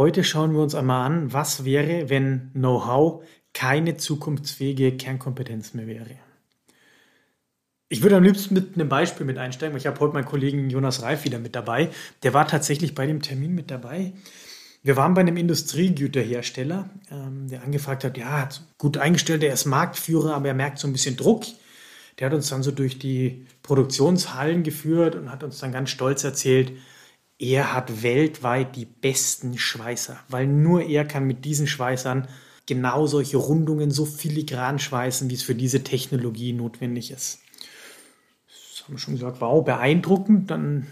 Heute schauen wir uns einmal an, was wäre, wenn Know-how keine zukunftsfähige Kernkompetenz mehr wäre. Ich würde am liebsten mit einem Beispiel mit einsteigen, ich habe heute meinen Kollegen Jonas Reif wieder mit dabei. Der war tatsächlich bei dem Termin mit dabei. Wir waren bei einem Industriegüterhersteller, ähm, der angefragt hat, ja, gut eingestellt, er ist Marktführer, aber er merkt so ein bisschen Druck. Der hat uns dann so durch die Produktionshallen geführt und hat uns dann ganz stolz erzählt, er hat weltweit die besten Schweißer, weil nur er kann mit diesen Schweißern genau solche Rundungen so filigran schweißen, wie es für diese Technologie notwendig ist. Das haben wir schon gesagt, wow, beeindruckend. Dann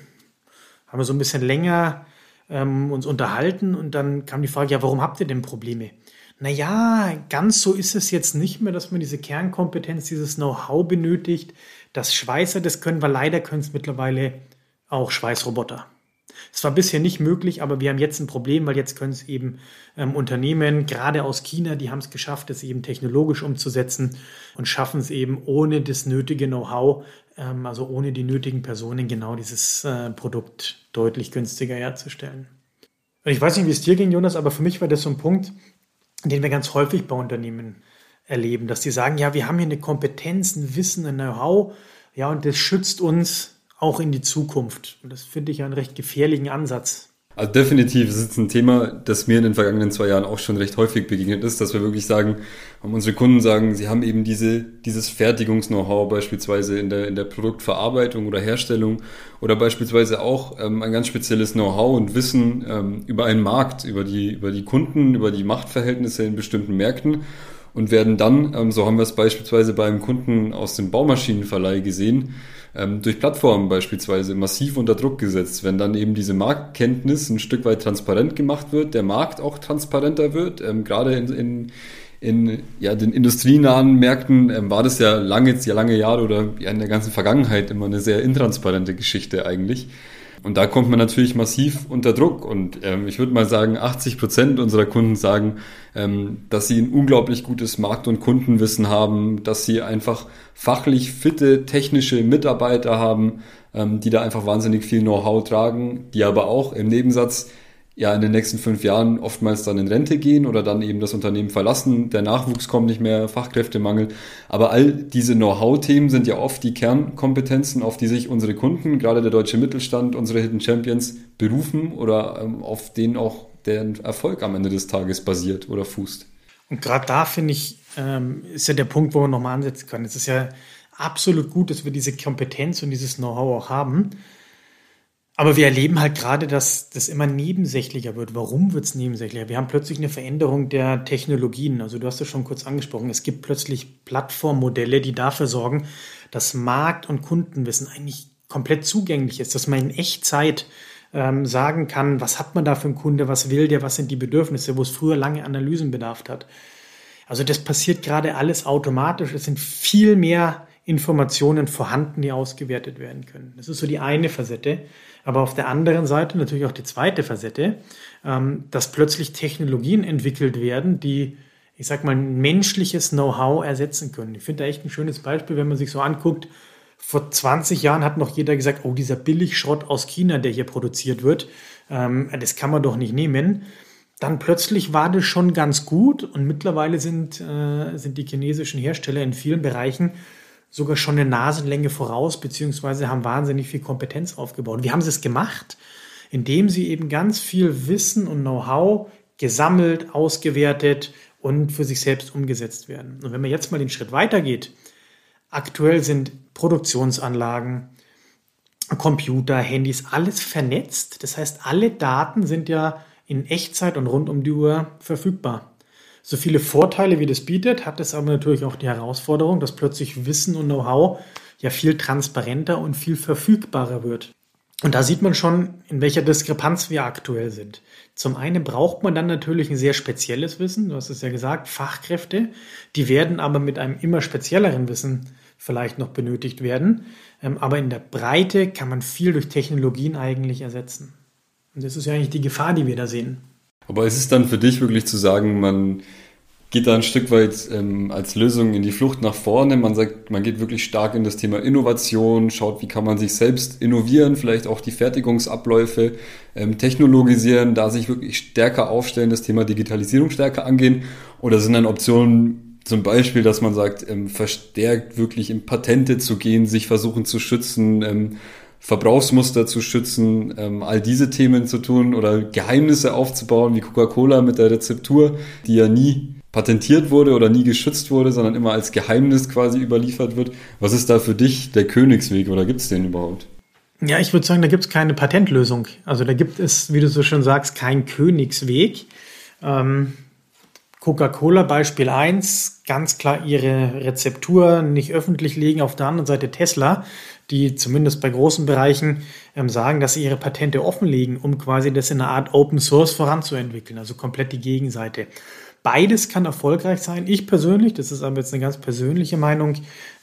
haben wir so ein bisschen länger ähm, uns unterhalten und dann kam die Frage, ja, warum habt ihr denn Probleme? Naja, ganz so ist es jetzt nicht mehr, dass man diese Kernkompetenz, dieses Know-how benötigt. Das Schweißer, das können wir leider, können es mittlerweile auch Schweißroboter. Es war bisher nicht möglich, aber wir haben jetzt ein Problem, weil jetzt können es eben ähm, Unternehmen, gerade aus China, die haben es geschafft, es eben technologisch umzusetzen und schaffen es eben ohne das nötige Know-how, ähm, also ohne die nötigen Personen, genau dieses äh, Produkt deutlich günstiger herzustellen. Und ich weiß nicht, wie es dir ging, Jonas, aber für mich war das so ein Punkt, den wir ganz häufig bei Unternehmen erleben, dass die sagen, ja, wir haben hier eine Kompetenz, ein Wissen, ein Know-how, ja, und das schützt uns auch in die Zukunft. Und das finde ich einen recht gefährlichen Ansatz. Also definitiv, es ist ein Thema, das mir in den vergangenen zwei Jahren auch schon recht häufig begegnet ist, dass wir wirklich sagen, unsere Kunden sagen, sie haben eben diese, dieses Fertigungs-Know-how beispielsweise in der, in der Produktverarbeitung oder Herstellung oder beispielsweise auch ähm, ein ganz spezielles Know-how und Wissen ähm, über einen Markt, über die, über die Kunden, über die Machtverhältnisse in bestimmten Märkten und werden dann, ähm, so haben wir es beispielsweise beim Kunden aus dem Baumaschinenverleih gesehen, ähm, durch Plattformen beispielsweise massiv unter Druck gesetzt. Wenn dann eben diese Marktkenntnis ein Stück weit transparent gemacht wird, der Markt auch transparenter wird, ähm, gerade in, in in ja, den industrienahen Märkten ähm, war das ja lange, ja lange Jahre oder ja in der ganzen Vergangenheit immer eine sehr intransparente Geschichte eigentlich. Und da kommt man natürlich massiv unter Druck. Und ähm, ich würde mal sagen, 80 Prozent unserer Kunden sagen, ähm, dass sie ein unglaublich gutes Markt- und Kundenwissen haben, dass sie einfach fachlich fitte technische Mitarbeiter haben, ähm, die da einfach wahnsinnig viel Know-how tragen, die aber auch im Nebensatz ja in den nächsten fünf Jahren oftmals dann in Rente gehen oder dann eben das Unternehmen verlassen, der Nachwuchs kommt nicht mehr, Fachkräftemangel. Aber all diese Know-how-Themen sind ja oft die Kernkompetenzen, auf die sich unsere Kunden, gerade der deutsche Mittelstand, unsere Hidden Champions berufen oder ähm, auf denen auch deren Erfolg am Ende des Tages basiert oder fußt. Und gerade da finde ich, ähm, ist ja der Punkt, wo man nochmal ansetzen kann. Es ist ja absolut gut, dass wir diese Kompetenz und dieses Know-how auch haben. Aber wir erleben halt gerade, dass das immer nebensächlicher wird. Warum wird es nebensächlicher? Wir haben plötzlich eine Veränderung der Technologien. Also du hast es schon kurz angesprochen. Es gibt plötzlich Plattformmodelle, die dafür sorgen, dass Markt- und Kundenwissen eigentlich komplett zugänglich ist, dass man in Echtzeit ähm, sagen kann, was hat man da für einen Kunde, was will der, was sind die Bedürfnisse, wo es früher lange Analysen bedarf hat. Also das passiert gerade alles automatisch. Es sind viel mehr Informationen vorhanden, die ausgewertet werden können. Das ist so die eine Facette. Aber auf der anderen Seite natürlich auch die zweite Facette, ähm, dass plötzlich Technologien entwickelt werden, die, ich sag mal, menschliches Know-how ersetzen können. Ich finde da echt ein schönes Beispiel, wenn man sich so anguckt. Vor 20 Jahren hat noch jeder gesagt, oh, dieser Billigschrott aus China, der hier produziert wird, ähm, das kann man doch nicht nehmen. Dann plötzlich war das schon ganz gut und mittlerweile sind, äh, sind die chinesischen Hersteller in vielen Bereichen sogar schon eine Nasenlänge voraus, beziehungsweise haben wahnsinnig viel Kompetenz aufgebaut. Wie haben sie es gemacht? Indem sie eben ganz viel Wissen und Know-how gesammelt, ausgewertet und für sich selbst umgesetzt werden. Und wenn man jetzt mal den Schritt weitergeht, aktuell sind Produktionsanlagen, Computer, Handys, alles vernetzt. Das heißt, alle Daten sind ja in Echtzeit und rund um die Uhr verfügbar. So viele Vorteile, wie das bietet, hat es aber natürlich auch die Herausforderung, dass plötzlich Wissen und Know-how ja viel transparenter und viel verfügbarer wird. Und da sieht man schon, in welcher Diskrepanz wir aktuell sind. Zum einen braucht man dann natürlich ein sehr spezielles Wissen, du hast es ja gesagt, Fachkräfte, die werden aber mit einem immer spezielleren Wissen vielleicht noch benötigt werden. Ähm, aber in der Breite kann man viel durch Technologien eigentlich ersetzen. Und das ist ja eigentlich die Gefahr, die wir da sehen. Aber ist es dann für dich wirklich zu sagen, man geht da ein Stück weit ähm, als Lösung in die Flucht nach vorne. Man sagt, man geht wirklich stark in das Thema Innovation, schaut, wie kann man sich selbst innovieren, vielleicht auch die Fertigungsabläufe ähm, technologisieren, da sich wirklich stärker aufstellen, das Thema Digitalisierung stärker angehen. Oder sind dann Optionen zum Beispiel, dass man sagt, ähm, verstärkt wirklich in Patente zu gehen, sich versuchen zu schützen, ähm, Verbrauchsmuster zu schützen, ähm, all diese Themen zu tun oder Geheimnisse aufzubauen, wie Coca-Cola mit der Rezeptur, die ja nie patentiert wurde oder nie geschützt wurde, sondern immer als Geheimnis quasi überliefert wird. Was ist da für dich der Königsweg oder gibt es den überhaupt? Ja, ich würde sagen, da gibt es keine Patentlösung. Also da gibt es, wie du so schön sagst, keinen Königsweg. Ähm, Coca-Cola Beispiel 1, ganz klar ihre Rezeptur nicht öffentlich legen. Auf der anderen Seite Tesla, die zumindest bei großen Bereichen ähm, sagen, dass sie ihre Patente offenlegen, um quasi das in einer Art Open Source voranzuentwickeln. Also komplett die Gegenseite. Beides kann erfolgreich sein. Ich persönlich, das ist aber jetzt eine ganz persönliche Meinung,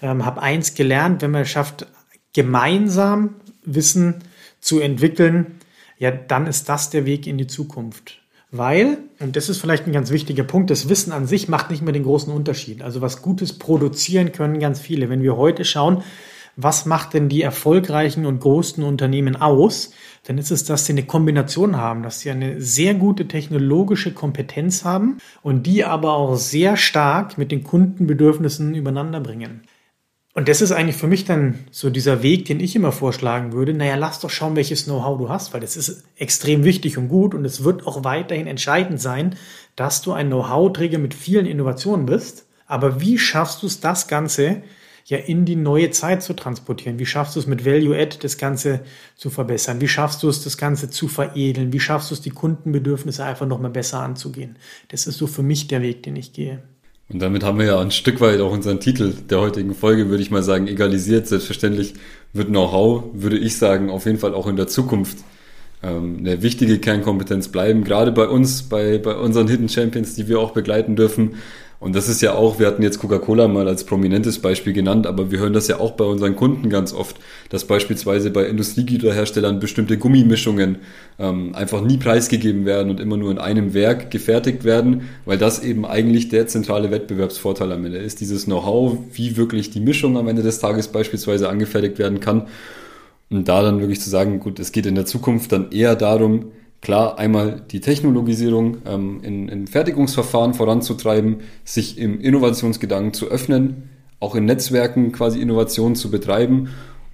ähm, habe eins gelernt, wenn man es schafft, gemeinsam Wissen zu entwickeln, ja, dann ist das der Weg in die Zukunft. Weil, und das ist vielleicht ein ganz wichtiger Punkt, das Wissen an sich macht nicht mehr den großen Unterschied. Also was Gutes produzieren können ganz viele. Wenn wir heute schauen, was macht denn die erfolgreichen und großen Unternehmen aus, dann ist es, dass sie eine Kombination haben, dass sie eine sehr gute technologische Kompetenz haben und die aber auch sehr stark mit den Kundenbedürfnissen übereinander bringen. Und das ist eigentlich für mich dann so dieser Weg, den ich immer vorschlagen würde. Naja, lass doch schauen, welches Know-how du hast, weil das ist extrem wichtig und gut und es wird auch weiterhin entscheidend sein, dass du ein Know-how-Träger mit vielen Innovationen bist. Aber wie schaffst du es, das Ganze ja in die neue Zeit zu transportieren? Wie schaffst du es mit Value Add das Ganze zu verbessern? Wie schaffst du es, das Ganze zu veredeln? Wie schaffst du es, die Kundenbedürfnisse einfach nochmal besser anzugehen? Das ist so für mich der Weg, den ich gehe. Und damit haben wir ja ein Stück weit auch unseren Titel der heutigen Folge, würde ich mal sagen, egalisiert. Selbstverständlich wird Know-how, würde ich sagen, auf jeden Fall auch in der Zukunft ähm, eine wichtige Kernkompetenz bleiben. Gerade bei uns, bei, bei unseren Hidden Champions, die wir auch begleiten dürfen, und das ist ja auch, wir hatten jetzt Coca-Cola mal als prominentes Beispiel genannt, aber wir hören das ja auch bei unseren Kunden ganz oft, dass beispielsweise bei Industriegüterherstellern bestimmte Gummimischungen ähm, einfach nie preisgegeben werden und immer nur in einem Werk gefertigt werden, weil das eben eigentlich der zentrale Wettbewerbsvorteil am Ende ist. Dieses Know-how, wie wirklich die Mischung am Ende des Tages beispielsweise angefertigt werden kann. Und da dann wirklich zu sagen, gut, es geht in der Zukunft dann eher darum, Klar, einmal die Technologisierung ähm, in, in Fertigungsverfahren voranzutreiben, sich im Innovationsgedanken zu öffnen, auch in Netzwerken quasi Innovationen zu betreiben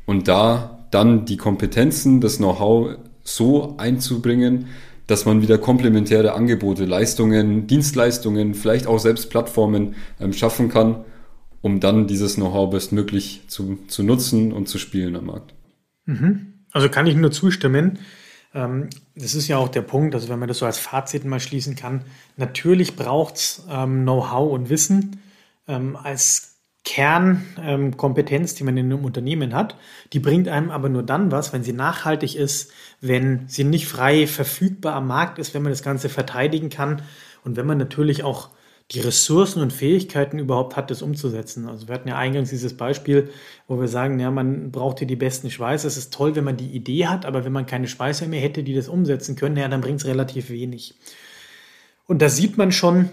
und da dann die Kompetenzen, das Know-how so einzubringen, dass man wieder komplementäre Angebote, Leistungen, Dienstleistungen, vielleicht auch selbst Plattformen ähm, schaffen kann, um dann dieses Know-how bestmöglich zu, zu nutzen und zu spielen am Markt. Mhm. Also kann ich nur zustimmen. Ähm, das ist ja auch der Punkt, also wenn man das so als Fazit mal schließen kann, natürlich braucht es ähm, Know-how und Wissen ähm, als Kernkompetenz, die man in einem Unternehmen hat. Die bringt einem aber nur dann was, wenn sie nachhaltig ist, wenn sie nicht frei verfügbar am Markt ist, wenn man das Ganze verteidigen kann und wenn man natürlich auch die Ressourcen und Fähigkeiten überhaupt hat, das umzusetzen. Also wir hatten ja eingangs dieses Beispiel, wo wir sagen, ja, man braucht hier die besten Schweißer. Es ist toll, wenn man die Idee hat, aber wenn man keine Schweißer mehr hätte, die das umsetzen können, ja, dann bringt es relativ wenig. Und da sieht man schon,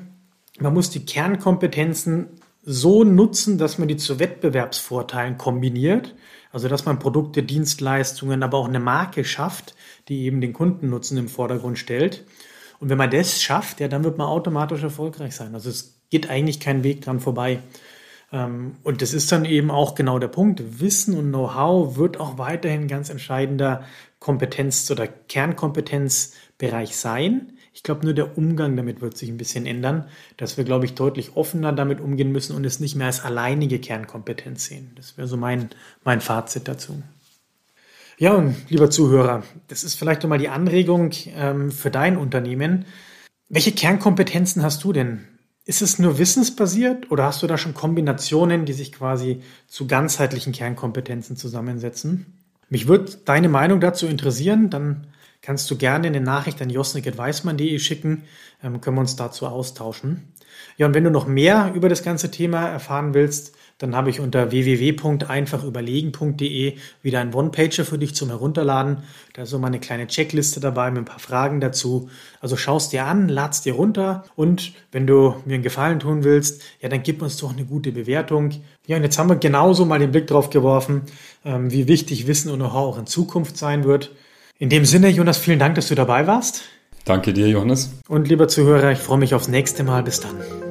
man muss die Kernkompetenzen so nutzen, dass man die zu Wettbewerbsvorteilen kombiniert. Also dass man Produkte, Dienstleistungen, aber auch eine Marke schafft, die eben den Kundennutzen im Vordergrund stellt. Und wenn man das schafft, ja, dann wird man automatisch erfolgreich sein. Also es geht eigentlich kein Weg dran vorbei. Ähm, und das ist dann eben auch genau der Punkt. Wissen und Know-how wird auch weiterhin ganz entscheidender Kompetenz- oder Kernkompetenzbereich sein. Ich glaube, nur der Umgang damit wird sich ein bisschen ändern, dass wir, glaube ich, deutlich offener damit umgehen müssen und es nicht mehr als alleinige Kernkompetenz sehen. Das wäre so mein, mein Fazit dazu. Ja, und lieber Zuhörer, das ist vielleicht nochmal die Anregung ähm, für dein Unternehmen. Welche Kernkompetenzen hast du denn? Ist es nur wissensbasiert oder hast du da schon Kombinationen, die sich quasi zu ganzheitlichen Kernkompetenzen zusammensetzen? Mich würde deine Meinung dazu interessieren, dann kannst du gerne eine Nachricht an josnik.weismann.de schicken, ähm, können wir uns dazu austauschen. Ja, und wenn du noch mehr über das ganze Thema erfahren willst, dann habe ich unter www.einfachüberlegen.de wieder einen One-Pager für dich zum Herunterladen. Da ist so mal eine kleine Checkliste dabei mit ein paar Fragen dazu. Also schaust dir an, ladst dir runter und wenn du mir einen Gefallen tun willst, ja, dann gib uns doch eine gute Bewertung. Ja, und jetzt haben wir genauso mal den Blick drauf geworfen, ähm, wie wichtig Wissen und Know-how auch in Zukunft sein wird. In dem Sinne, Jonas, vielen Dank, dass du dabei warst. Danke dir, Johannes. Und lieber Zuhörer, ich freue mich aufs nächste Mal. Bis dann.